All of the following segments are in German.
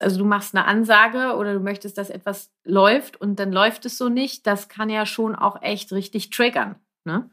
Also du machst eine Ansage oder du möchtest, dass etwas läuft und dann läuft es so nicht. Das kann ja schon auch echt richtig triggern. Ne?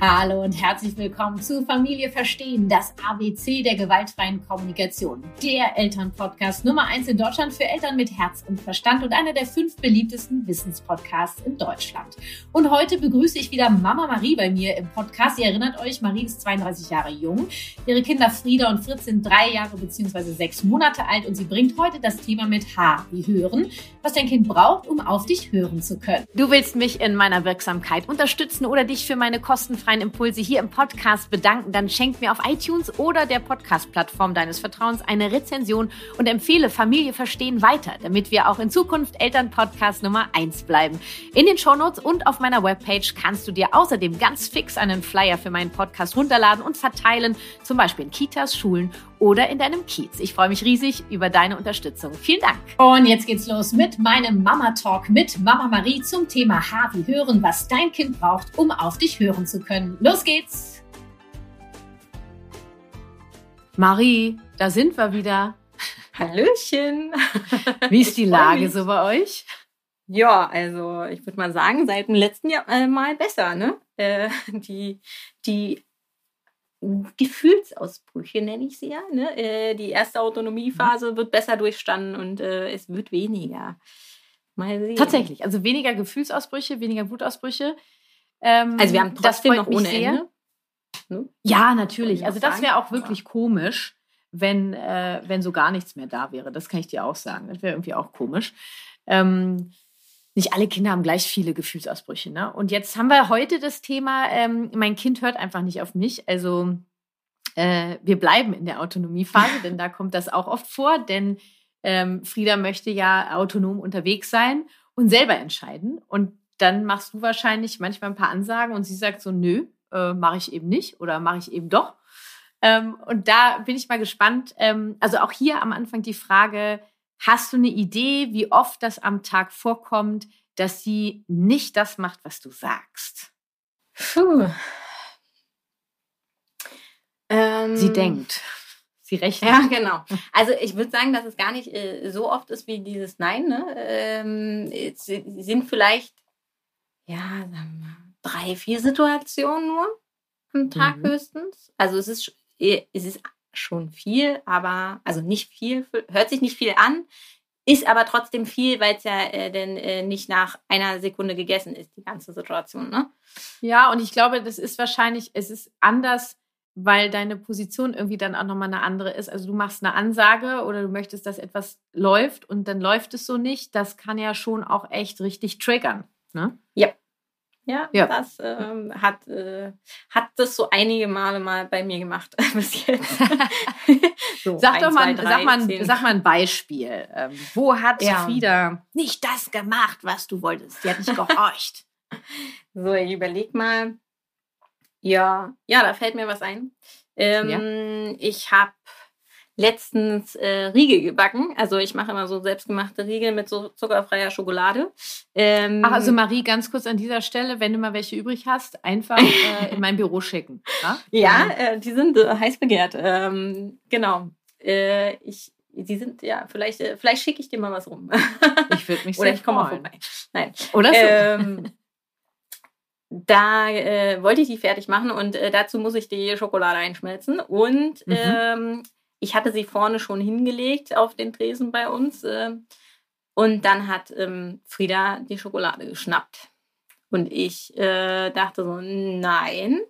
Hallo und herzlich willkommen zu Familie Verstehen, das ABC der gewaltfreien Kommunikation. Der Elternpodcast Nummer eins in Deutschland für Eltern mit Herz und Verstand und einer der fünf beliebtesten Wissenspodcasts in Deutschland. Und heute begrüße ich wieder Mama Marie bei mir im Podcast. Ihr erinnert euch, Marie ist 32 Jahre jung. Ihre Kinder Frieda und Fritz sind drei Jahre bzw. sechs Monate alt und sie bringt heute das Thema mit H wie Hören, was dein Kind braucht, um auf dich hören zu können. Du willst mich in meiner Wirksamkeit unterstützen oder dich für meine kostenfreie kostenfreien Impulse hier im Podcast bedanken, dann schenk mir auf iTunes oder der Podcast-Plattform deines Vertrauens eine Rezension und empfehle Familie verstehen weiter, damit wir auch in Zukunft Eltern-Podcast Nummer 1 bleiben. In den Shownotes und auf meiner Webpage kannst du dir außerdem ganz fix einen Flyer für meinen Podcast runterladen und verteilen, zum Beispiel in Kitas, Schulen oder in deinem Kiez. Ich freue mich riesig über deine Unterstützung. Vielen Dank. Und jetzt geht's los mit meinem Mama Talk mit Mama Marie zum Thema H wie hören, was dein Kind braucht, um auf dich hören zu können. Los geht's. Marie, da sind wir wieder. Hallöchen. Wie ist die Lage so bei euch? Ja, also ich würde mal sagen, seit dem letzten Jahr äh, mal besser, ne? Äh, die, die Gefühlsausbrüche, nenne ich sie ja. Ne? Äh, die erste Autonomiephase wird besser durchstanden und äh, es wird weniger. Mal sehen. Tatsächlich, also weniger Gefühlsausbrüche, weniger Wutausbrüche. Ähm, also wir haben trotzdem noch ohne. Ende. Ne? Ja, natürlich. Also das wäre auch wirklich komisch, wenn, äh, wenn so gar nichts mehr da wäre. Das kann ich dir auch sagen. Das wäre irgendwie auch komisch. Ähm, nicht alle Kinder haben gleich viele Gefühlsausbrüche. Ne? Und jetzt haben wir heute das Thema, ähm, mein Kind hört einfach nicht auf mich. Also äh, wir bleiben in der Autonomiephase, denn da kommt das auch oft vor. Denn ähm, Frieda möchte ja autonom unterwegs sein und selber entscheiden. Und dann machst du wahrscheinlich manchmal ein paar Ansagen und sie sagt so, nö, äh, mache ich eben nicht oder mache ich eben doch. Ähm, und da bin ich mal gespannt. Ähm, also auch hier am Anfang die Frage, Hast du eine Idee, wie oft das am Tag vorkommt, dass sie nicht das macht, was du sagst? Puh. Ähm, sie denkt. Sie rechnet. Ja, genau. Also ich würde sagen, dass es gar nicht äh, so oft ist wie dieses Nein. Ne? Ähm, es sind vielleicht, ja, sagen wir, drei, vier Situationen nur am Tag mhm. höchstens. Also es ist, es ist schon viel, aber also nicht viel, hört sich nicht viel an, ist aber trotzdem viel, weil es ja äh, denn äh, nicht nach einer Sekunde gegessen ist, die ganze Situation. Ne? Ja, und ich glaube, das ist wahrscheinlich, es ist anders, weil deine Position irgendwie dann auch nochmal eine andere ist. Also du machst eine Ansage oder du möchtest, dass etwas läuft und dann läuft es so nicht. Das kann ja schon auch echt richtig triggern. Ne? Ja, ja, ja. das ähm, hat, äh, hat das so einige Male mal bei mir gemacht bis jetzt. so, sag ein, doch mal, zwei, drei, sag, mal sag mal ein Beispiel. Ähm, wo hat ja. Frieda nicht das gemacht, was du wolltest? Sie hat nicht gehorcht. so, ich überleg mal. Ja, ja, da fällt mir was ein. Ähm, ja. Ich habe letztens äh, Riegel gebacken. Also ich mache immer so selbstgemachte Riegel mit so zuckerfreier Schokolade. Ähm, Ach, also Marie, ganz kurz an dieser Stelle, wenn du mal welche übrig hast, einfach äh, in mein Büro schicken. Ja, ja äh, die sind äh, heiß begehrt. Ähm, genau. Äh, ich, die sind, ja, vielleicht, äh, vielleicht schicke ich dir mal was rum. ich würde mich sehr Oder ich komme mal vorbei. Nein. Oder so. Ähm, da äh, wollte ich die fertig machen und äh, dazu muss ich die Schokolade einschmelzen. Und mhm. ähm, ich hatte sie vorne schon hingelegt auf den Tresen bei uns. Äh, und dann hat ähm, Frieda die Schokolade geschnappt. Und ich äh, dachte so, nein.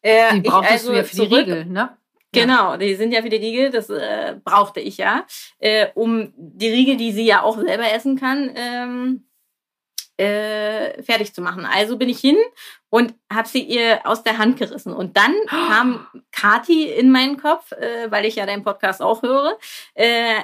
Äh, die brauchtest also du ja für zurück, die Riegel, ne? Genau, die sind ja für die Riegel, das äh, brauchte ich ja, äh, um die Riegel, die sie ja auch selber essen kann, ähm, äh, fertig zu machen. Also bin ich hin und habe sie ihr aus der Hand gerissen. Und dann kam Kati in meinen Kopf, äh, weil ich ja deinen Podcast auch höre. Äh,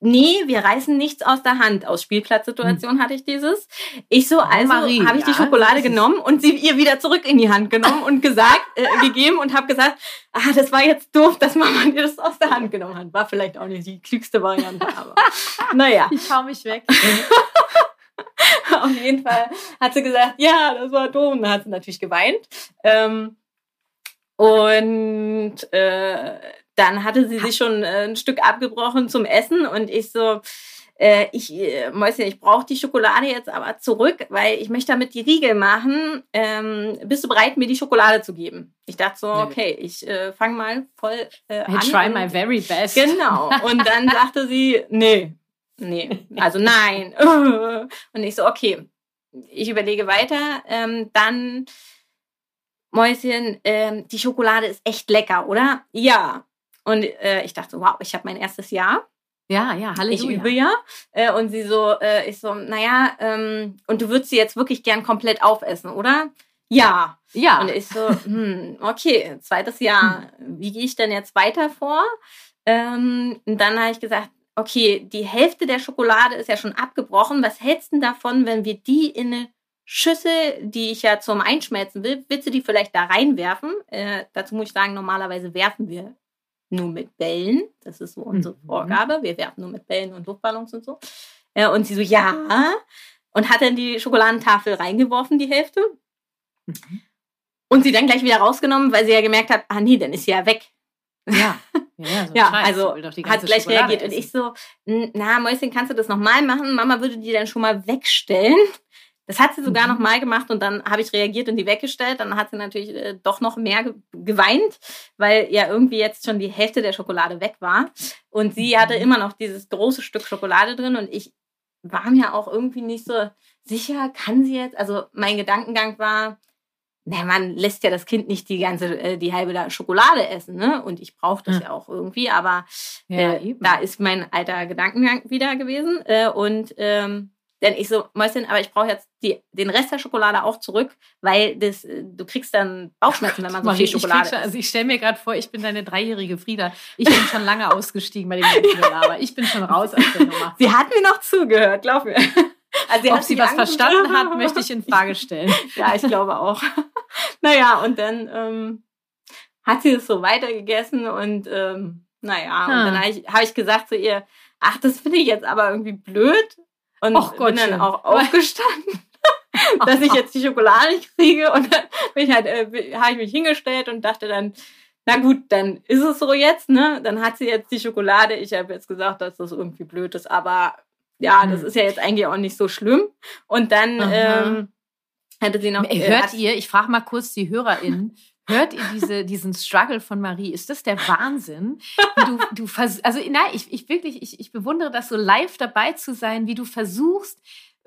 nee, wir reißen nichts aus der Hand. Aus Spielplatzsituation hm. hatte ich dieses. Ich so, also habe ich die Schokolade genommen und sie ihr wieder zurück in die Hand genommen und gesagt, äh, gegeben und habe gesagt, ah, das war jetzt doof, dass Mama dir das aus der Hand genommen hat. War vielleicht auch nicht die klügste Variante, aber naja. Ich hau mich weg. Auf jeden Fall hat sie gesagt, ja, das war. Und dann hat sie natürlich geweint. Ähm, Und äh, dann hatte sie sich schon äh, ein Stück abgebrochen zum Essen und ich so, äh, ich, äh, Mäuschen, ich brauche die Schokolade jetzt aber zurück, weil ich möchte damit die Riegel machen. Ähm, bist du bereit, mir die Schokolade zu geben? Ich dachte so, okay, ich äh, fange mal voll äh, I an. I try my very best. Genau. Und dann sagte sie, nee, nee, also nein. Und ich so, okay, ich überlege weiter. Ähm, dann, Mäuschen, ähm, die Schokolade ist echt lecker, oder? Ja. Und äh, ich dachte, wow, ich habe mein erstes Jahr. Ja, ja, Halleluja. Ich übe ja. Äh, und sie so, äh, ich so, naja, ähm, und du würdest sie jetzt wirklich gern komplett aufessen, oder? Ja. Ja. Und ich so, hm, okay, zweites Jahr, wie gehe ich denn jetzt weiter vor? Ähm, und dann habe ich gesagt, okay, die Hälfte der Schokolade ist ja schon abgebrochen. Was hältst du davon, wenn wir die in eine Schüssel, die ich ja zum Einschmelzen will, willst du die vielleicht da reinwerfen? Äh, dazu muss ich sagen, normalerweise werfen wir nur mit Bällen. Das ist so unsere mhm. Vorgabe. Wir werfen nur mit Bällen und Luftballons und so. Äh, und sie so, ja. Und hat dann die Schokoladentafel reingeworfen, die Hälfte. Mhm. Und sie dann gleich wieder rausgenommen, weil sie ja gemerkt hat, ah nee, dann ist sie ja weg. Ja. Ja, so ja also hat gleich Schokolade reagiert. Essen. Und ich so, na, Mäuschen, kannst du das nochmal machen? Mama würde die dann schon mal wegstellen. Das hat sie sogar mhm. noch mal gemacht und dann habe ich reagiert und die weggestellt. Dann hat sie natürlich äh, doch noch mehr ge geweint, weil ja irgendwie jetzt schon die Hälfte der Schokolade weg war. Und sie mhm. hatte immer noch dieses große Stück Schokolade drin und ich war mir auch irgendwie nicht so sicher, kann sie jetzt? Also mein Gedankengang war, na, man lässt ja das Kind nicht die ganze, äh, die halbe Schokolade essen, ne? Und ich brauche das ja. ja. auch irgendwie, aber ja, äh, da ist mein alter Gedankengang wieder gewesen. Äh, und ähm, denn ich so, Mäuschen, aber ich brauche jetzt die, den Rest der Schokolade auch zurück, weil das, äh, du kriegst dann Bauchschmerzen, wenn man so viel Schokolade isst. Also ich stelle mir gerade vor, ich bin deine dreijährige Frieda. Ich bin schon lange ausgestiegen bei dem ganzen aber Ich bin schon raus aus der Nummer. Sie hat mir noch zugehört, glaub mir. Also Ob sie was verstanden hat, möchte ich in Frage stellen. ja, ich glaube auch. naja, und dann ähm, hat sie es so weitergegessen und ähm, naja, hm. und dann habe ich, hab ich gesagt zu ihr, ach, das finde ich jetzt aber irgendwie blöd. Und Och bin dann auch aufgestanden, dass ich jetzt die Schokolade nicht kriege. Und dann bin ich halt, äh, habe ich mich hingestellt und dachte dann, na gut, dann ist es so jetzt, ne? Dann hat sie jetzt die Schokolade. Ich habe jetzt gesagt, dass das irgendwie blöd ist, aber ja, das ist ja jetzt eigentlich auch nicht so schlimm. Und dann ähm, hatte sie noch. Äh, hört ihr, ich frage mal kurz die HörerInnen, Hört ihr diese, diesen Struggle von Marie? Ist das der Wahnsinn? Du, du vers also nein, ich, ich wirklich, ich, ich bewundere das so live dabei zu sein, wie du versuchst,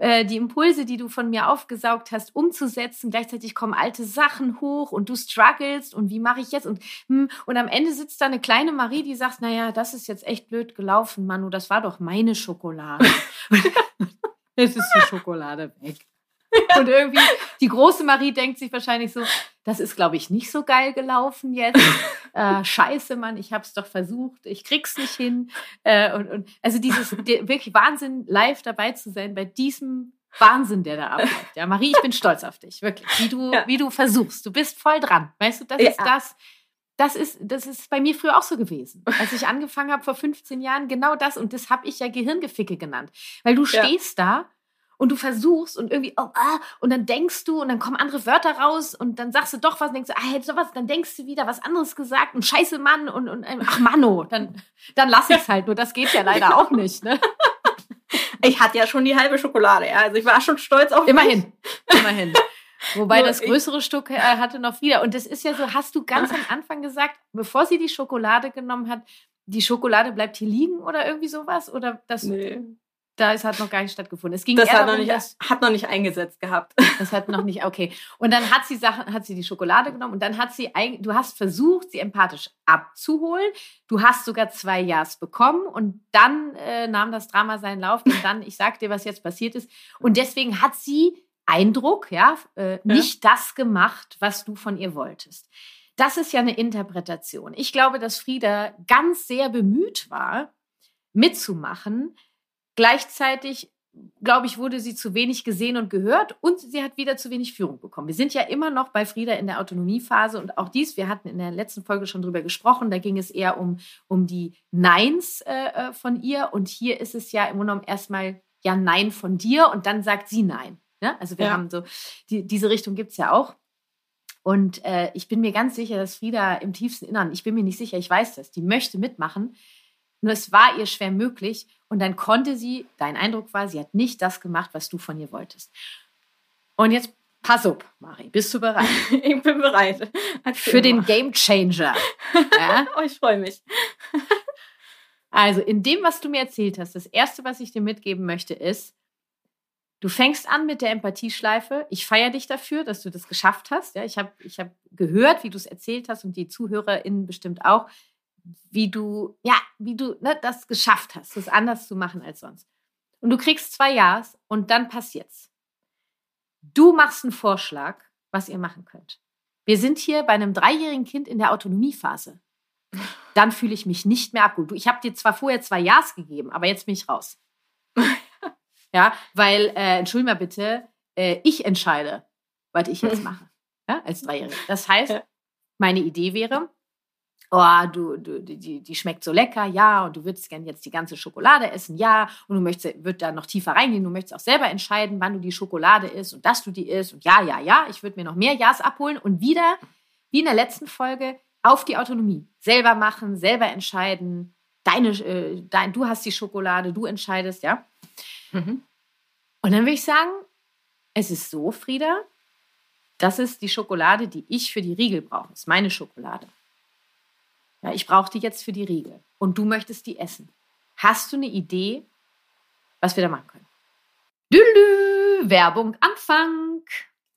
äh, die Impulse, die du von mir aufgesaugt hast, umzusetzen. Gleichzeitig kommen alte Sachen hoch und du strugglest und wie mache ich jetzt? Und, hm, und am Ende sitzt da eine kleine Marie, die sagt, naja, das ist jetzt echt blöd gelaufen, Manu, das war doch meine Schokolade. Jetzt ist die Schokolade weg. Und irgendwie, die große Marie denkt sich wahrscheinlich so, das ist, glaube ich, nicht so geil gelaufen jetzt. Äh, scheiße, Mann, ich habe es doch versucht, ich krieg's nicht hin. Äh, und, und also dieses die, wirklich Wahnsinn, live dabei zu sein bei diesem Wahnsinn, der da abläuft. Ja, Marie, ich bin stolz auf dich, wirklich, wie du, ja. wie du versuchst. Du bist voll dran. Weißt du, das ja. ist das. Das ist, das ist bei mir früher auch so gewesen. Als ich angefangen habe vor 15 Jahren, genau das. Und das habe ich ja Gehirngeficke genannt. Weil du stehst ja. da und du versuchst und irgendwie, oh, ah, und dann denkst du und dann kommen andere Wörter raus und dann sagst du doch was und denkst du, ah, hättest du was, dann denkst du wieder was anderes gesagt und scheiße Mann und, und ach Manno, dann, dann lass ich's halt. Nur das geht ja leider auch nicht, ne? Ich hatte ja schon die halbe Schokolade, ja. Also ich war schon stolz auf Immerhin, mich. immerhin. Wobei Nur das größere ich, Stück äh, hatte noch wieder. Und das ist ja so, hast du ganz am Anfang gesagt, bevor sie die Schokolade genommen hat, die Schokolade bleibt hier liegen oder irgendwie sowas? Oder das? Nee da ist, hat noch gar nicht stattgefunden. Es ging das hat, darum, noch nicht, dass, hat noch nicht eingesetzt gehabt. Das hat noch nicht, okay. Und dann hat sie Sachen, hat sie die Schokolade genommen und dann hat sie, du hast versucht, sie empathisch abzuholen. Du hast sogar zwei Ja's bekommen und dann äh, nahm das Drama seinen Lauf und dann, ich sag dir, was jetzt passiert ist. Und deswegen hat sie Eindruck, ja, äh, nicht ja. das gemacht, was du von ihr wolltest. Das ist ja eine Interpretation. Ich glaube, dass Frieda ganz sehr bemüht war, mitzumachen, Gleichzeitig, glaube ich, wurde sie zu wenig gesehen und gehört und sie hat wieder zu wenig Führung bekommen. Wir sind ja immer noch bei Frieda in der Autonomiephase und auch dies, wir hatten in der letzten Folge schon drüber gesprochen, da ging es eher um, um die Neins äh, äh von ihr und hier ist es ja im Grunde genommen erstmal ja Nein von dir und dann sagt sie Nein. Ne? Also wir ja. haben so, die, diese Richtung gibt es ja auch. Und äh, ich bin mir ganz sicher, dass Frieda im tiefsten Innern, ich bin mir nicht sicher, ich weiß das, die möchte mitmachen. Nur es war ihr schwer möglich. Und dann konnte sie, dein Eindruck war, sie hat nicht das gemacht, was du von ihr wolltest. Und jetzt pass auf, Mari, bist du bereit? ich bin bereit. Für den Game Changer. Ja? oh, ich freue mich. also, in dem, was du mir erzählt hast, das Erste, was ich dir mitgeben möchte, ist, Du fängst an mit der Empathieschleife. Ich feiere dich dafür, dass du das geschafft hast. Ja, ich habe ich hab gehört, wie du es erzählt hast und die ZuhörerInnen bestimmt auch, wie du, ja, wie du ne, das geschafft hast, das anders zu machen als sonst. Und du kriegst zwei Ja's und dann passiert's. Du machst einen Vorschlag, was ihr machen könnt. Wir sind hier bei einem dreijährigen Kind in der Autonomiephase. Dann fühle ich mich nicht mehr abgeholt. Ich habe dir zwar vorher zwei Ja's gegeben, aber jetzt bin ich raus. Ja, weil, äh, entschuldige mal bitte, äh, ich entscheide, was ich jetzt mache. Ja, als Dreijährige. Das heißt, meine Idee wäre, oh, du, du, die, die schmeckt so lecker, ja, und du würdest gerne jetzt die ganze Schokolade essen, ja, und du möchtest, wird da noch tiefer reingehen, du möchtest auch selber entscheiden, wann du die Schokolade isst und dass du die isst und ja, ja, ja, ich würde mir noch mehr Ja's abholen und wieder, wie in der letzten Folge, auf die Autonomie. Selber machen, selber entscheiden, deine, äh, dein, du hast die Schokolade, du entscheidest, ja. Mhm. Und dann würde ich sagen, es ist so, Frieda, das ist die Schokolade, die ich für die Riegel brauche. Das ist meine Schokolade. Ja, ich brauche die jetzt für die Riegel. Und du möchtest die essen. Hast du eine Idee, was wir da machen können? Lülü, Werbung Anfang.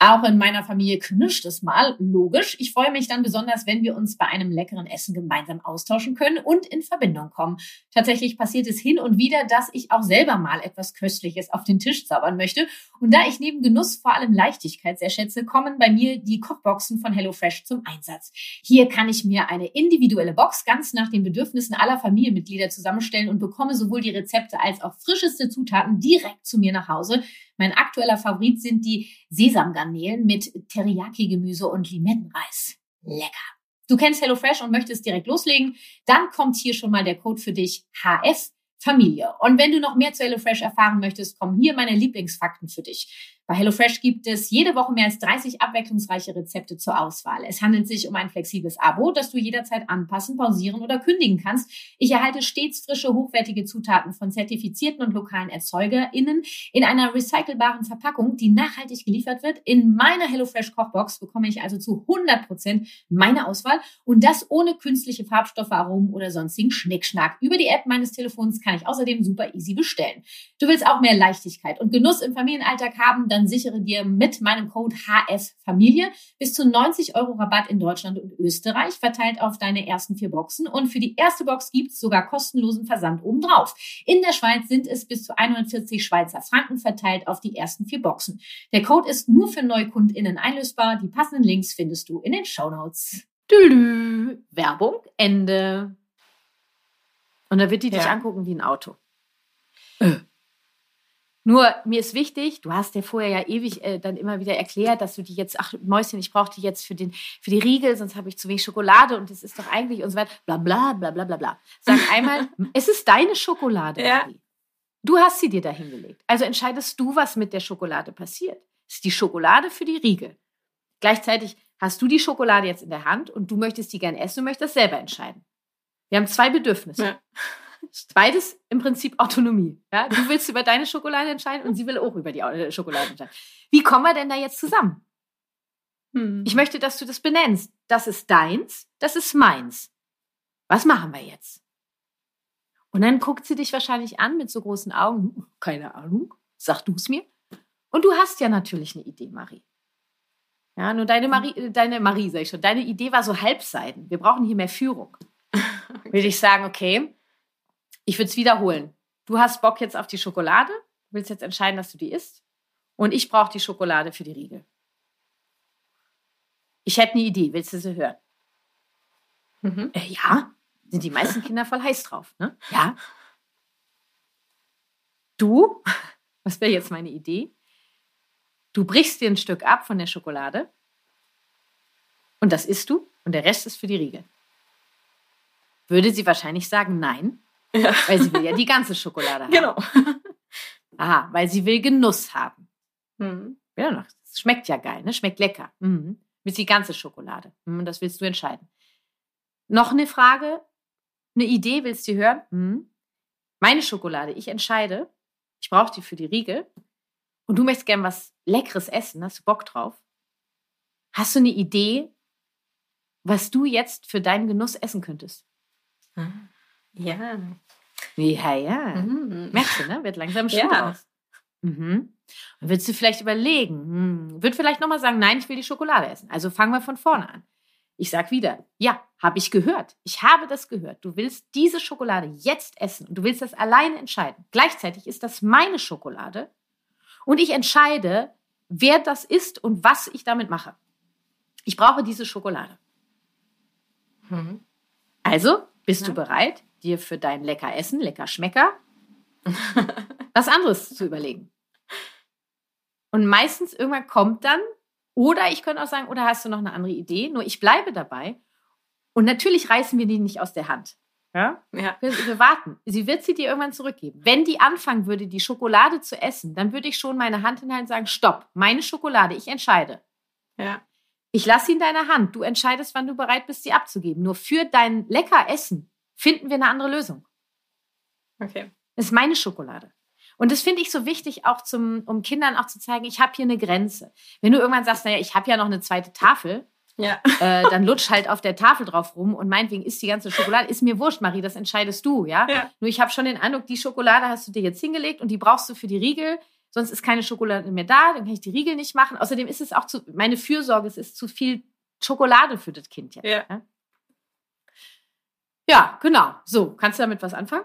Auch in meiner Familie knirscht es mal, logisch. Ich freue mich dann besonders, wenn wir uns bei einem leckeren Essen gemeinsam austauschen können und in Verbindung kommen. Tatsächlich passiert es hin und wieder, dass ich auch selber mal etwas Köstliches auf den Tisch zaubern möchte. Und da ich neben Genuss vor allem Leichtigkeit sehr schätze, kommen bei mir die Kochboxen von HelloFresh zum Einsatz. Hier kann ich mir eine individuelle Box ganz nach den Bedürfnissen aller Familienmitglieder zusammenstellen und bekomme sowohl die Rezepte als auch frischeste Zutaten direkt zu mir nach Hause. Mein aktueller Favorit sind die Sesamgarnelen mit Teriyaki-Gemüse und Limettenreis. Lecker. Du kennst HelloFresh und möchtest direkt loslegen? Dann kommt hier schon mal der Code für dich HF Familie. Und wenn du noch mehr zu HelloFresh erfahren möchtest, kommen hier meine Lieblingsfakten für dich. Bei HelloFresh gibt es jede Woche mehr als 30 abwechslungsreiche Rezepte zur Auswahl. Es handelt sich um ein flexibles Abo, das du jederzeit anpassen, pausieren oder kündigen kannst. Ich erhalte stets frische, hochwertige Zutaten von zertifizierten und lokalen ErzeugerInnen in einer recycelbaren Verpackung, die nachhaltig geliefert wird. In meiner HelloFresh Kochbox bekomme ich also zu 100 Prozent meine Auswahl und das ohne künstliche Farbstoffe, Aromen oder sonstigen Schnickschnack. Über die App meines Telefons kann ich außerdem super easy bestellen. Du willst auch mehr Leichtigkeit und Genuss im Familienalltag haben, dann sichere dir mit meinem Code HFFamilie bis zu 90 Euro Rabatt in Deutschland und Österreich, verteilt auf deine ersten vier Boxen. Und für die erste Box gibt's sogar kostenlosen Versand obendrauf. In der Schweiz sind es bis zu 140 Schweizer Franken verteilt auf die ersten vier Boxen. Der Code ist nur für NeukundInnen einlösbar. Die passenden Links findest du in den Show Notes. Werbung, Ende. Und da wird die ja. dich angucken wie ein Auto. Äh. Nur mir ist wichtig, du hast ja vorher ja ewig äh, dann immer wieder erklärt, dass du die jetzt, ach Mäuschen, ich brauche die jetzt für, den, für die Riegel, sonst habe ich zu wenig Schokolade und das ist doch eigentlich und so weiter, bla bla bla bla bla bla. Sag einmal, es ist deine Schokolade. Ja. Du hast sie dir da hingelegt. Also entscheidest du, was mit der Schokolade passiert. Es ist die Schokolade für die Riegel. Gleichzeitig hast du die Schokolade jetzt in der Hand und du möchtest die gern essen und möchtest selber entscheiden. Wir haben zwei Bedürfnisse. Ja. Beides im Prinzip Autonomie. Ja? Du willst über deine Schokolade entscheiden und sie will auch über die äh, Schokolade entscheiden. Wie kommen wir denn da jetzt zusammen? Hm. Ich möchte, dass du das benennst. Das ist deins, das ist meins. Was machen wir jetzt? Und dann guckt sie dich wahrscheinlich an mit so großen Augen. Keine Ahnung. Sag du es mir. Und du hast ja natürlich eine Idee, Marie. Ja, nur deine Marie, äh, deine Marie, sag ich schon, deine Idee war so halbseiden. Wir brauchen hier mehr Führung. okay. Würde ich sagen, okay, ich würde es wiederholen. Du hast Bock jetzt auf die Schokolade, willst jetzt entscheiden, dass du die isst. Und ich brauche die Schokolade für die Riegel. Ich hätte eine Idee, willst du sie hören? Mhm. Äh, ja, sind die meisten Kinder voll heiß drauf, ne? Ja. Du, was wäre jetzt meine Idee? Du brichst dir ein Stück ab von der Schokolade und das isst du und der Rest ist für die Riegel. Würde sie wahrscheinlich sagen, nein, ja. Weil sie will ja die ganze Schokolade haben. Genau. Aha, weil sie will Genuss haben. Mhm. Ja, noch. Das schmeckt ja geil, ne? Schmeckt lecker. Mhm. Willst die ganze Schokolade? Hm, das willst du entscheiden. Noch eine Frage, eine Idee, willst du hören? Hm. Meine Schokolade, ich entscheide. Ich brauche die für die Riegel. Und du möchtest gern was Leckeres essen. Hast du Bock drauf? Hast du eine Idee, was du jetzt für deinen Genuss essen könntest? Ja. Ja, ja. Mhm. Merkst du, ne? Wird langsam Schuh Ja. raus. Mhm. Und würdest du vielleicht überlegen, hm, würd vielleicht nochmal sagen, nein, ich will die Schokolade essen. Also fangen wir von vorne an. Ich sag wieder, ja, habe ich gehört. Ich habe das gehört. Du willst diese Schokolade jetzt essen und du willst das alleine entscheiden. Gleichzeitig ist das meine Schokolade und ich entscheide, wer das ist und was ich damit mache. Ich brauche diese Schokolade. Mhm. Also, bist Ja. du bereit, dir für dein lecker Essen, lecker Schmecker, was anderes zu überlegen? Und meistens irgendwann kommt dann, oder ich könnte auch sagen, oder hast du noch eine andere Idee? Nur ich bleibe dabei. Und natürlich reißen wir die nicht aus der Hand. Ja? Ja. Wir, wir warten. Sie wird sie dir irgendwann zurückgeben. Wenn die anfangen würde, die Schokolade zu essen, dann würde ich schon meine Hand hinhalten und sagen, stopp, meine Schokolade, ich entscheide. Ja. Ich lasse sie in deiner Hand. Du entscheidest, wann du bereit bist, sie abzugeben. Nur für dein lecker Essen finden wir eine andere Lösung. Okay. Das ist meine Schokolade. Und das finde ich so wichtig, auch zum, um Kindern auch zu zeigen, ich habe hier eine Grenze. Wenn du irgendwann sagst, naja, ich habe ja noch eine zweite Tafel, Ja. äh, dann lutsch halt auf der Tafel drauf rum und meinetwegen isst die ganze Schokolade. Ist mir wurscht, Marie, das entscheidest du, ja? Ja. Nur ich habe schon den Eindruck, die Schokolade hast du dir jetzt hingelegt und die brauchst du für die Riegel. Sonst ist keine Schokolade mehr da, dann kann ich die Riegel nicht machen. Außerdem ist es auch zu, meine Fürsorge, es ist zu viel Schokolade für das Kind jetzt. Ja. Ja, ja genau. So, kannst du damit was anfangen?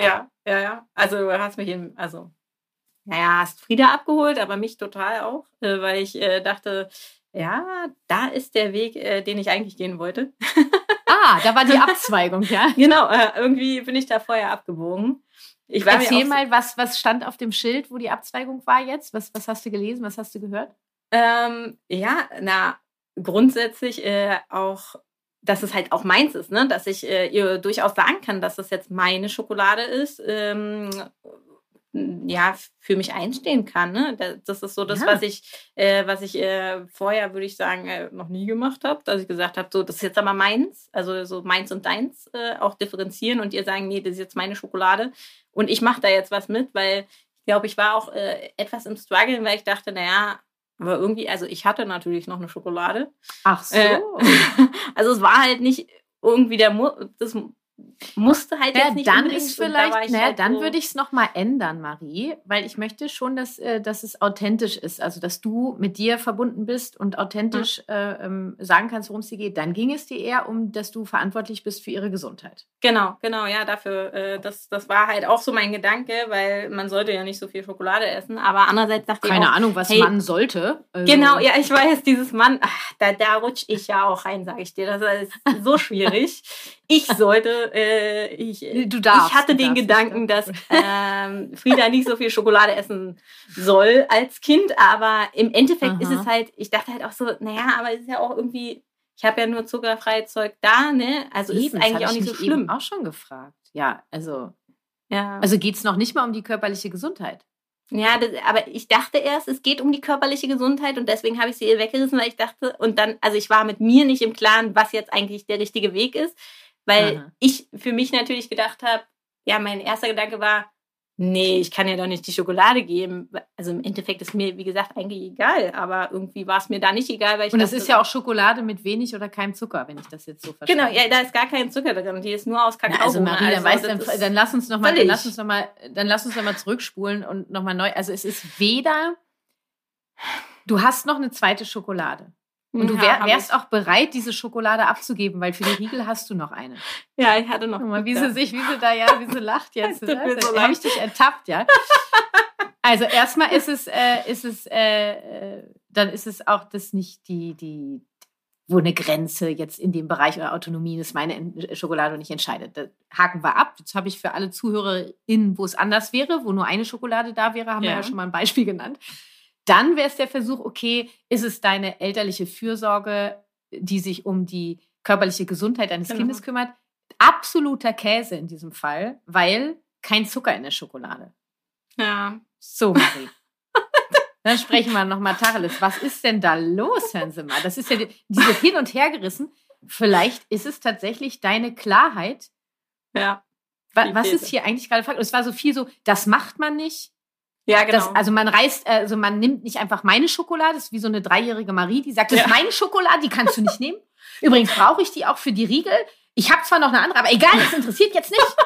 Ja, ja, ja. Also du hast mich in, also, naja, hast Frieda abgeholt, aber mich total auch, äh, weil ich äh, dachte, ja, da ist der Weg, äh, den ich eigentlich gehen wollte. Ah, da war die Abzweigung, ja. Genau, äh, irgendwie bin ich da vorher abgebogen. Ich war Erzähl mal, was, was stand auf dem Schild, wo die Abzweigung war jetzt? Was, was hast du gelesen? Was hast du gehört? Ähm, ja, na, grundsätzlich äh, auch, dass es halt auch meins ist, ne? Dass ich äh, ihr durchaus sagen kann, dass das jetzt meine Schokolade ist. Ähm, ja, für mich einstehen kann. Ne? Da- Das ist so das, Ja. was ich, äh, was ich äh, vorher, würde ich sagen, äh, noch nie gemacht habe. Dass ich gesagt habe, so, das ist jetzt aber meins, also so meins und deins äh, auch differenzieren und ihr sagen, nee, das ist jetzt meine Schokolade. Und ich mache da jetzt was mit, weil ich glaube, ich war auch äh, etwas im Struggle, weil ich dachte, naja, aber irgendwie, also ich hatte natürlich noch eine Schokolade. Ach so. Äh, also es war halt nicht irgendwie der Mu das musste halt Ja, jetzt nicht dann ist da vielleicht, ich naja, halt dann so, würde ich es nochmal ändern, Marie, weil ich möchte schon, dass, äh, dass es authentisch ist. Also, dass du mit dir verbunden bist und authentisch äh, ähm, sagen kannst, worum es dir geht. Dann ging es dir eher um, dass du verantwortlich bist für ihre Gesundheit. Genau, genau, ja, dafür, äh, das, das war halt auch so mein Gedanke, weil man sollte ja nicht so viel Schokolade essen, aber andererseits dachte Keine ich auch, Ahnung, was hey, man sollte. Also, Genau, ja, ich weiß, dieses Mann, ach, da, da rutsche ich ja auch rein, sage ich dir. Das ist so schwierig. Ich sollte, äh, ich, Du darfst, ich hatte den darfst, Gedanken, dass ähm, Frieda nicht so viel Schokolade essen soll als Kind, aber im Endeffekt ist Aha. es halt, ich dachte halt auch so, naja, aber es ist ja auch irgendwie, ich habe ja nur zuckerfreies Zeug da, ne? Also ist Eben, das eigentlich auch ich nicht so mich eben schlimm. auch schon gefragt. Ja, also, Ja. also geht es noch nicht mal um die körperliche Gesundheit. Ja, das, aber ich dachte erst, es geht um die körperliche Gesundheit und deswegen habe ich sie ihr weggerissen, weil ich dachte, und dann, also ich war mit mir nicht im Klaren, was jetzt eigentlich der richtige Weg ist, weil Aha. ich für mich natürlich gedacht habe, ja, mein erster Gedanke war, nee, ich kann ja doch nicht die Schokolade geben. Also im Endeffekt ist mir, wie gesagt, eigentlich egal, aber irgendwie war es mir da nicht egal, weil ich Und es ist ja auch Schokolade mit wenig oder keinem Zucker, wenn ich das jetzt so verstehe. Genau, ja, da ist gar kein Zucker drin, die ist nur aus Kakao. Na, also Marie, dann, weißt, dann, ist- dann lass uns noch mal, dann lass uns noch mal, dann lass uns noch mal zurückspulen und noch mal neu. Also es ist weder, du hast noch eine zweite Schokolade und du wär, wärst auch bereit, diese Schokolade abzugeben, weil für die Riegel hast du noch eine. Ja, ich hatte noch. Guck mal, wie sie sich, wie sie da ja, wie sie lacht jetzt. Tut mir ne? so habe ich dich ertappt, ja. Also erstmal ist es, äh, ist es, äh, äh, dann ist es auch das nicht die, die, wo eine Grenze jetzt in dem Bereich oder Autonomie ist meine En- Schokolade und ich entscheide. Das haken wir ab. Jetzt habe ich für alle ZuhörerInnen, wo es anders wäre, wo nur eine Schokolade da wäre, haben wir Ja. ja schon mal ein Beispiel genannt. Dann wäre es der Versuch, okay, ist es deine elterliche Fürsorge, die sich um die körperliche Gesundheit deines Genau. Kindes kümmert? Absoluter Käse in diesem Fall, weil kein Zucker in der Schokolade. Ja. So, Marie. Dann sprechen wir nochmal Tacheles. Was ist denn da los, Herrn Simmer? Das ist ja die, dieses Hin- und Hergerissen. Vielleicht ist es tatsächlich deine Klarheit. Ja. Was, was ist hier eigentlich gerade Fakt? Es war so viel so, das macht man nicht. Ja, genau. Das, also man reißt, also man nimmt nicht einfach meine Schokolade, das ist wie so eine dreijährige Marie, die sagt, das ist Ja. meine Schokolade, die kannst du nicht nehmen. Übrigens brauche ich die auch für die Riegel. Ich habe zwar noch eine andere, aber egal, das interessiert jetzt nicht.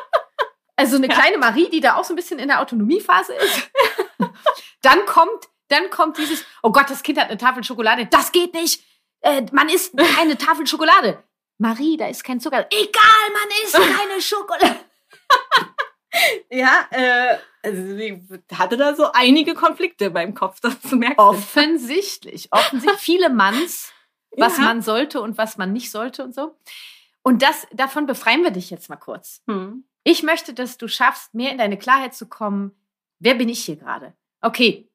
Also eine kleine Marie, die da auch so ein bisschen in der Autonomiephase ist. Dann kommt, dann kommt dieses, oh Gott, das Kind hat eine Tafel Schokolade. Das geht nicht. Äh, man isst keine Tafel Schokolade. Marie, da ist kein Zucker. Egal, man isst keine Schokolade. Ja, äh, also sie hatte da so einige Konflikte beim Kopf, das merkst du. Offensichtlich. Offensichtlich. Viele Manns, was Ja. man sollte und was man nicht sollte und so. Und das, davon befreien wir dich jetzt mal kurz. Hm. Ich möchte, dass du schaffst, mehr in deine Klarheit zu kommen. Wer bin ich hier gerade? Okay,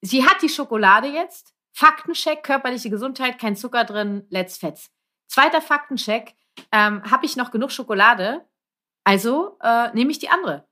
sie hat die Schokolade jetzt. Faktencheck, körperliche Gesundheit, kein Zucker drin, let's fetz. Zweiter Faktencheck, ähm, habe ich noch genug Schokolade? Also äh, nehme ich die andere.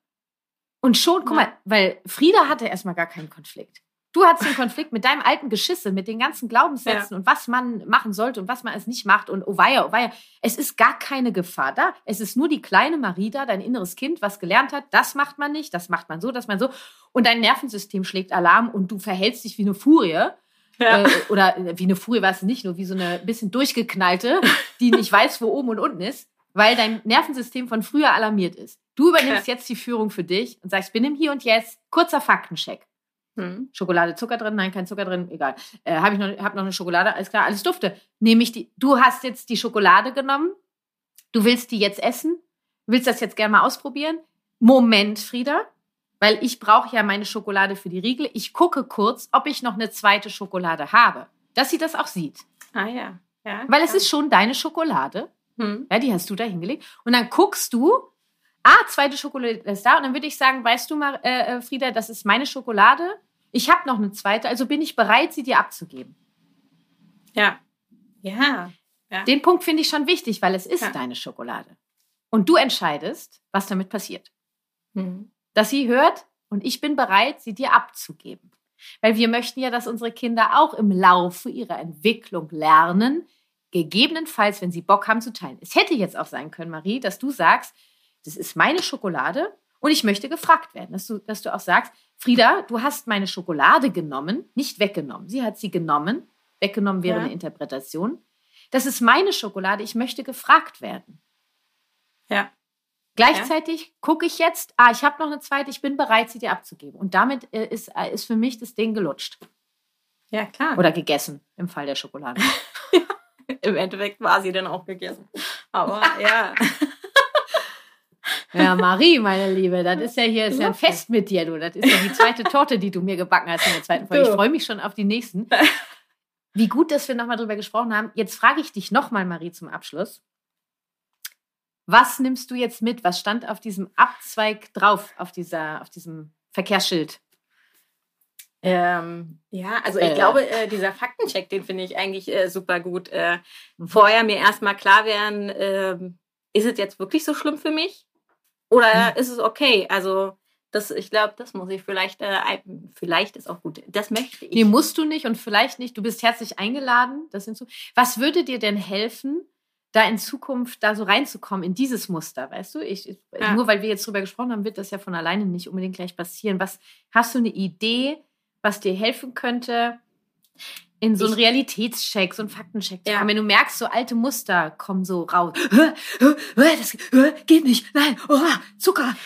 Und schon, guck Ja. mal, weil Frieda hatte erstmal gar keinen Konflikt. Du hattest den Konflikt mit deinem alten Geschisse, mit den ganzen Glaubenssätzen und was man machen sollte und was man es nicht macht und oh weia, oh weia. Es ist gar keine Gefahr da. Es ist nur die kleine Marie da, dein inneres Kind, was gelernt hat, das macht man nicht, das macht man so, das macht man so. Und dein Nervensystem schlägt Alarm und du verhältst dich wie eine Furie. Ja. Äh, oder äh, wie eine Furie war es nicht, nur wie so eine bisschen durchgeknallte, die nicht weiß, wo oben und unten ist, weil dein Nervensystem von früher alarmiert ist. Du übernimmst jetzt die Führung für dich und sagst, bin im Hier und Jetzt. Kurzer Faktencheck. Hm. Schokolade, Zucker drin? Nein, kein Zucker drin. Egal. Äh, habe ich noch, hab noch eine Schokolade? Alles klar, alles dufte. Nehme ich die. Du hast jetzt die Schokolade genommen. Du willst die jetzt essen. Willst das jetzt gerne mal ausprobieren? Moment, Frieda. Weil ich brauche ja meine Schokolade für die Riegel. Ich gucke kurz, ob ich noch eine zweite Schokolade habe. Dass sie das auch sieht. Ah ja. ja Weil es ist schon deine Schokolade. Hm. Ja, die hast du da hingelegt. Und dann guckst du, ah, zweite Schokolade ist da. Und dann würde ich sagen, weißt du mal, äh, äh, Frieda, das ist meine Schokolade. Ich habe noch eine zweite, also bin ich bereit, sie dir abzugeben. Ja. Ja. ja. Den Punkt finde ich schon wichtig, weil es ist Ja. deine Schokolade. Und du entscheidest, was damit passiert. Hm. Dass sie hört und ich bin bereit, sie dir abzugeben. Weil wir möchten ja, dass unsere Kinder auch im Laufe ihrer Entwicklung lernen, gegebenenfalls, wenn sie Bock haben, zu teilen. Es hätte jetzt auch sein können, Marie, dass du sagst, das ist meine Schokolade und ich möchte gefragt werden. Dass du, dass du auch sagst, Frieda, du hast meine Schokolade genommen, nicht weggenommen. Sie hat sie genommen. Weggenommen wäre Ja. eine Interpretation. Das ist meine Schokolade, ich möchte gefragt werden. Ja. Gleichzeitig gucke ich jetzt, ah, ich habe noch eine zweite, ich bin bereit, sie dir abzugeben. Und damit äh, ist, äh, ist für mich das Ding gelutscht. Ja, klar. Oder gegessen, im Fall der Schokolade. Im Endeffekt war sie dann auch gegessen. Aber ja. Ja, Marie, meine Liebe, das ist ja hier ist ja ein Fest mit dir, du. Das ist ja die zweite Torte, die du mir gebacken hast in der zweiten Folge. Ich freue mich schon auf die nächsten. Wie gut, dass wir nochmal drüber gesprochen haben. Jetzt frage ich dich nochmal, Marie, zum Abschluss. Was nimmst du jetzt mit? Was stand auf diesem Abzweig drauf, auf, dieser, auf diesem Verkehrsschild? Ähm, ja, also ich Äh. glaube, äh, dieser Faktencheck, den finde ich eigentlich äh, super gut. Äh, Mhm. Vorher mir erstmal klar werden, ähm, ist es jetzt wirklich so schlimm für mich? Oder Mhm. ist es okay? Also, das, ich glaube, das muss ich vielleicht, äh, vielleicht ist auch gut. Das möchte ich. Nee, musst du nicht und vielleicht nicht. Du bist herzlich eingeladen. Das so. Was würde dir denn helfen, da in Zukunft da so reinzukommen in dieses Muster, weißt du? Ich, ich, Ja. Nur weil wir jetzt drüber gesprochen haben, wird das ja von alleine nicht unbedingt gleich passieren. Was hast du eine Idee, was dir helfen könnte, in so einen Realitätscheck, so einen Faktencheck zu Ja. kommen? Wenn du merkst, so alte Muster kommen so raus. Das geht nicht. Nein, oh, Zucker.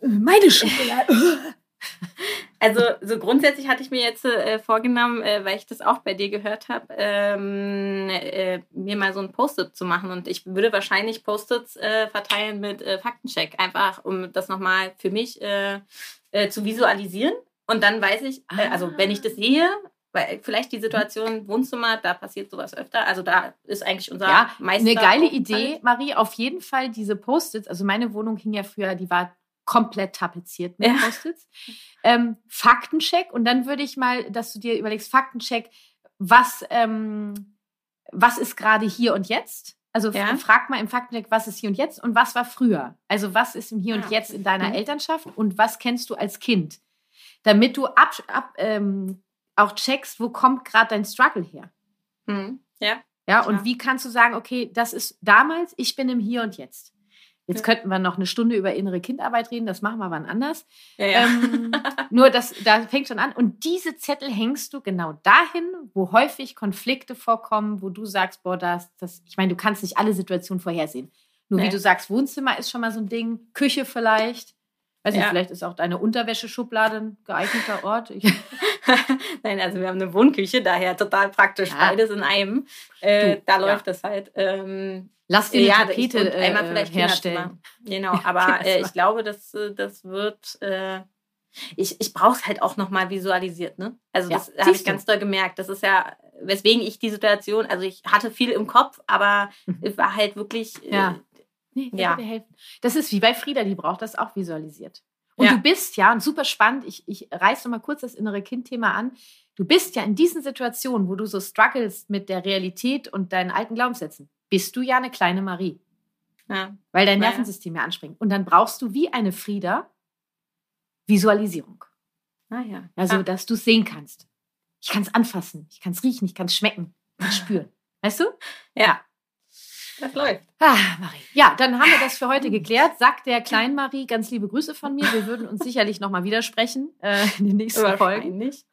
Meine Schokolade. Also so grundsätzlich hatte ich mir jetzt äh, vorgenommen, äh, weil ich das auch bei dir gehört habe, ähm, äh, mir mal so ein Post-it zu machen. Und ich würde wahrscheinlich Post-its äh, verteilen mit äh, Faktencheck, einfach um das nochmal für mich äh, zu visualisieren. Und dann weiß ich, äh, also wenn ich das sehe, weil vielleicht die Situation Wohnzimmer, da passiert sowas öfter. Also da ist eigentlich unser Ja, Meister. Eine geile. Idee, Marie. Auf jeden Fall diese Post-its. Also meine Wohnung hing ja früher, die war komplett tapeziert mit Ja. Post-its. Ähm, Faktencheck. Und dann würde ich mal, dass du dir überlegst, Faktencheck, was, ähm, was ist gerade hier und jetzt? Also Ja. frag mal im Faktencheck, was ist hier und jetzt und was war früher? Also was ist im Hier und Ah, Jetzt in deiner Mhm. Elternschaft und was kennst du als Kind? Damit du ab, ab, ähm, auch checkst, wo kommt gerade dein Struggle her. Mhm. Ja. Ja, und wie kannst du sagen, okay, das ist damals, ich bin im Hier und Jetzt. Jetzt Ja. könnten wir noch eine Stunde über innere Kindarbeit reden, das machen wir wann anders. Ja, ja. Ähm, nur das, da fängt schon an. Und diese Zettel hängst du genau dahin, wo häufig Konflikte vorkommen, wo du sagst, boah, das, das, ich meine, du kannst nicht alle Situationen vorhersehen. Nur wie Nee. du sagst, Wohnzimmer ist schon mal so ein Ding, Küche vielleicht. Weiß nicht, Ja. vielleicht ist auch deine Unterwäscheschublade ein geeigneter Ort. Ich, Nein, also wir haben eine Wohnküche, daher total praktisch Ah. beides in einem. Äh, Du, da ja. läuft das halt. Ähm, lass dir eine ja, Tapete und einmal äh, vielleicht herstellen. Kinderzimmer. Genau, aber äh, ich glaube, das, äh, das wird. Äh, ich ich brauche es halt auch nochmal visualisiert, ne? Also Ja, das habe ich ganz doll gemerkt. Das ist ja, weswegen ich die Situation, also ich hatte viel im Kopf, aber Mhm. es war halt wirklich. Äh, Ja. Nee, Ja. dir helfen. Das ist wie bei Frieda, die braucht das auch visualisiert. Und Ja. du bist ja, und super spannend, ich, ich reiße mal kurz das innere Kind-Thema an. Du bist ja in diesen Situationen, wo du so struggles mit der Realität und deinen alten Glaubenssätzen, bist du ja eine kleine Marie, ja. weil dein. Nervensystem ja anspringt. Und dann brauchst du wie eine Frieda Visualisierung. Ah, ja. Also, ah. dass du es sehen kannst. Ich kann es anfassen, ich kann es riechen, ich kann es schmecken, ich kann es spüren. Weißt du? ja. Das läuft. Ah, Marie. Ja, dann haben wir das für heute geklärt. Sagt der kleinen Marie ganz liebe Grüße von mir. Wir würden uns sicherlich nochmal widersprechen äh, in den nächsten Folgen. Wahrscheinlich.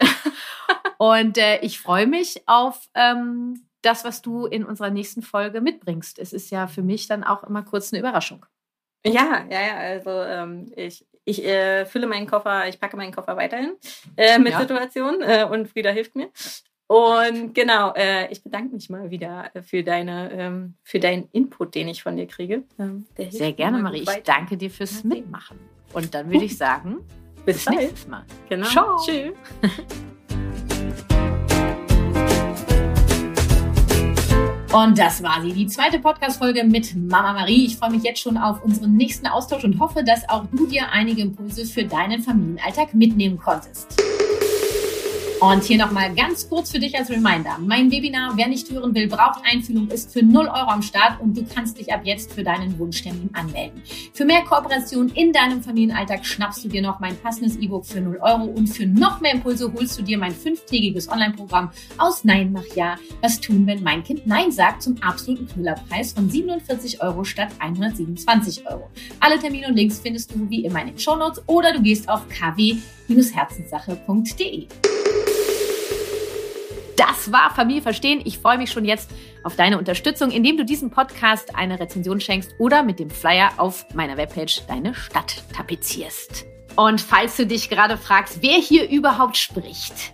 Und äh, ich freue mich auf ähm, das, was du in unserer nächsten Folge mitbringst. Es ist ja für mich dann auch immer kurz eine Überraschung. Ja, ja, ja. Also ähm, ich, ich äh, fülle meinen Koffer, ich packe meinen Koffer weiterhin äh, mit Ja. Situationen äh, und Frieda hilft mir. Und genau, äh, ich bedanke mich mal wieder für deine, ähm, für deinen Input, den ich von dir kriege. Ähm, Sehr gerne, Marie. Ich danke dir fürs. Mitmachen. Und dann würde ich sagen, Bis bis nächstes Mal. Genau. Ciao. Tschüss. Und das war sie, die zweite Podcast-Folge mit Mama Marie. Ich freue mich jetzt schon auf unseren nächsten Austausch und hoffe, dass auch du dir einige Impulse für deinen Familienalltag mitnehmen konntest. Und hier nochmal ganz kurz für dich als Reminder. Mein Webinar, wer nicht hören will, braucht Einfühlung, ist für 0 Euro am Start und du kannst dich ab jetzt für deinen Wunschtermin anmelden. Für mehr Kooperation in deinem Familienalltag schnappst du dir noch mein passendes E-Book für 0 Euro und für noch mehr Impulse holst du dir mein fünftägiges Online-Programm aus Nein mach Ja, was tun, wenn mein Kind Nein sagt, zum absoluten Knüllerpreis von 47 Euro statt 127 Euro. Alle Termine und Links findest du wie immer in den Shownotes oder du gehst auf kw-herzenssache.de. Das war Familie verstehen. Ich freue mich schon jetzt auf deine Unterstützung, indem du diesem Podcast eine Rezension schenkst oder mit dem Flyer auf meiner Webpage deine Stadt tapezierst. Und falls du dich gerade fragst, wer hier überhaupt spricht.